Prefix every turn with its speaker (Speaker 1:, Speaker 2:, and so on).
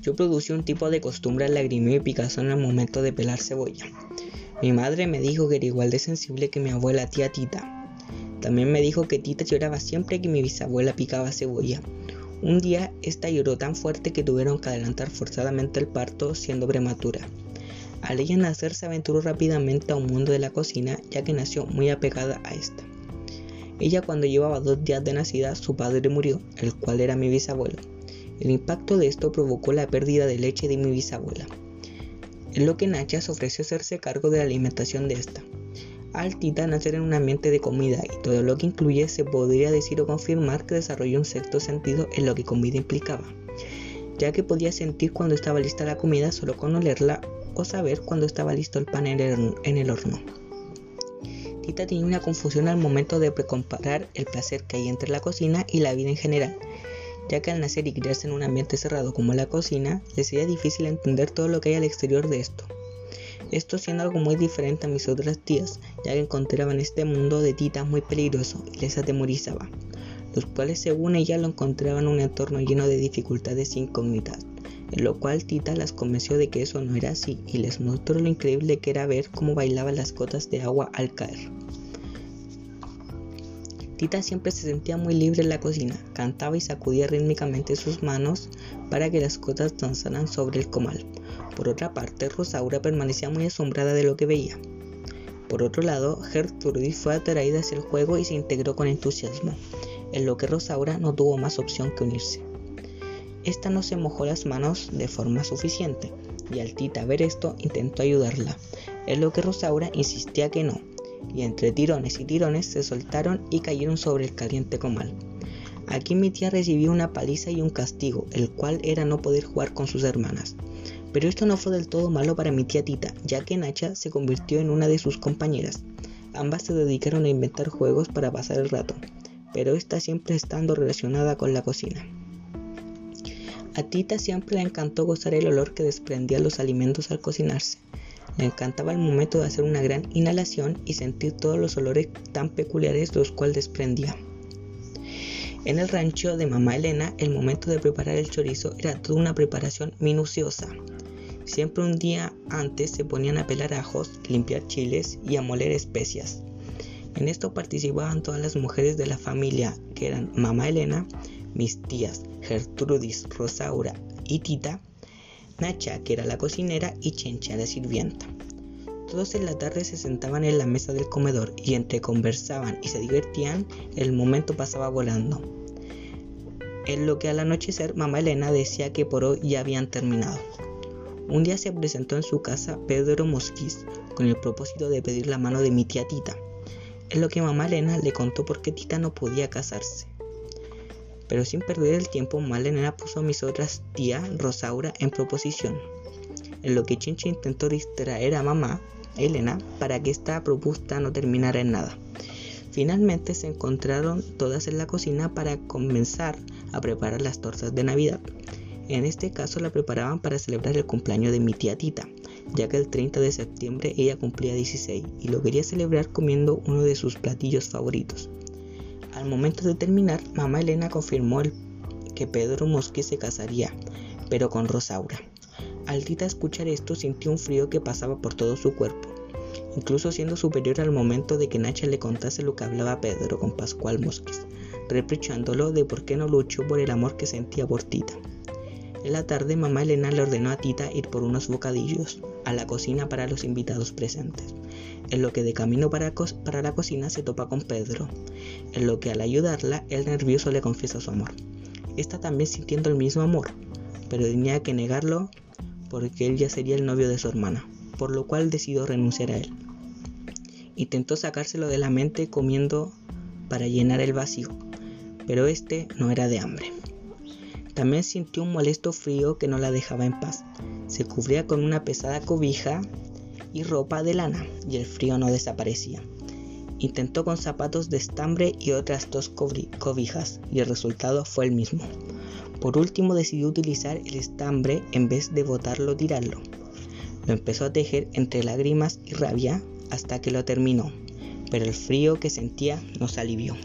Speaker 1: Yo producí un tipo de costumbre al lagrimeo y picazón el momento de pelar cebolla. Mi madre me dijo que era igual de sensible que mi abuela tía Tita. También me dijo que Tita lloraba siempre que mi bisabuela picaba cebolla. Un día esta lloró tan fuerte que tuvieron que adelantar forzadamente el parto siendo prematura. Al ella nacer se aventuró rápidamente a un mundo de la cocina ya que nació muy apegada a esta. Ella cuando llevaba dos días de nacida su padre murió, el cual era mi bisabuelo. El impacto de esto provocó la pérdida de leche de mi bisabuela. En lo que Nacha se ofreció hacerse cargo de la alimentación de esta. Al Tita nacer en un ambiente de comida y todo lo que incluye se podría decir o confirmar que desarrolló un sexto sentido en lo que comida implicaba, ya que podía sentir cuando estaba lista la comida solo con olerla o saber cuando estaba listo el pan en el horno. Tita tenía una confusión al momento de comparar el placer que hay entre la cocina y la vida en general, ya que al nacer y criarse en un ambiente cerrado como la cocina, le sería difícil entender todo lo que hay al exterior de esto. Esto siendo algo muy diferente a mis otras tías, ya que encontraban este mundo de Tita muy peligroso y les atemorizaba, los cuales según ella lo encontraban un entorno lleno de dificultades e incógnitas, en lo cual Tita las convenció de que eso no era así y les mostró lo increíble que era ver cómo bailaban las gotas de agua al caer. Tita siempre se sentía muy libre en la cocina, cantaba y sacudía rítmicamente sus manos para que las gotas danzaran sobre el comal. Por otra parte, Rosaura permanecía muy asombrada de lo que veía. Por otro lado, Gertrudis fue atraída hacia el juego y se integró con entusiasmo, en lo que Rosaura no tuvo más opción que unirse. Esta no se mojó las manos de forma suficiente, y al Tita ver esto intentó ayudarla, en lo que Rosaura insistía que no, y entre tirones y tirones se soltaron y cayeron sobre el caliente comal. Aquí mi tía recibió una paliza y un castigo, el cual era no poder jugar con sus hermanas. Pero esto no fue del todo malo para mi tía Tita, ya que Nacha se convirtió en una de sus compañeras. Ambas se dedicaron a inventar juegos para pasar el rato, pero esta siempre estando relacionada con la cocina. A Tita siempre le encantó gozar el olor que desprendían los alimentos al cocinarse. Le encantaba el momento de hacer una gran inhalación y sentir todos los olores tan peculiares los cuales desprendía. En el rancho de mamá Elena, el momento de preparar el chorizo era toda una preparación minuciosa. Siempre un día antes se ponían a pelar ajos, limpiar chiles y a moler especias. En esto participaban todas las mujeres de la familia, que eran mamá Elena, mis tías Gertrudis, Rosaura y Tita, Nacha, que era la cocinera, y Chencha, la sirvienta. Todos en la tarde se sentaban en la mesa del comedor y entre conversaban y se divertían, el momento pasaba volando. En lo que al anochecer mamá Elena decía que por hoy ya habían terminado. Un día se presentó en su casa Pedro Mosquis con el propósito de pedir la mano de mi tía Tita, en lo que mamá Elena le contó por qué Tita no podía casarse. Pero sin perder el tiempo, Malena puso a mis otras tía Rosaura en proposición, en lo que Chincha intentó distraer a mamá, Elena, para que esta propuesta no terminara en nada. Finalmente se encontraron todas en la cocina para comenzar a preparar las tortas de Navidad. En este caso la preparaban para celebrar el cumpleaños de mi tía Tita, ya que el 30 de septiembre ella cumplía 16 y lo quería celebrar comiendo uno de sus platillos favoritos, al momento de terminar, mamá Elena confirmó que Pedro Mosque se casaría, pero con Rosaura. Al Tita escuchar esto sintió un frío que pasaba por todo su cuerpo, incluso siendo superior al momento de que Nacha le contase lo que hablaba Pedro con Pascual Mosquis, reprochándolo de por qué no luchó por el amor que sentía por Tita. En la tarde, mamá Elena le ordenó a Tita ir por unos bocadillos a la cocina para los invitados presentes, en lo que de camino para, la cocina se topa con Pedro, en lo que al ayudarla, el nervioso le confiesa su amor. Está también sintiendo el mismo amor, pero tenía que negarlo porque él ya sería el novio de su hermana, por lo cual decidió renunciar a él. Intentó sacárselo de la mente comiendo para llenar el vacío, pero este no era de hambre. También sintió un molesto frío que no la dejaba en paz. Se cubría con una pesada cobija y ropa de lana y el frío no desaparecía. Intentó con zapatos de estambre y otras dos cobijas y el resultado fue el mismo. Por último decidió utilizar el estambre en vez de botarlo o tirarlo. Lo empezó a tejer entre lágrimas y rabia hasta que lo terminó, pero el frío que sentía no se alivió.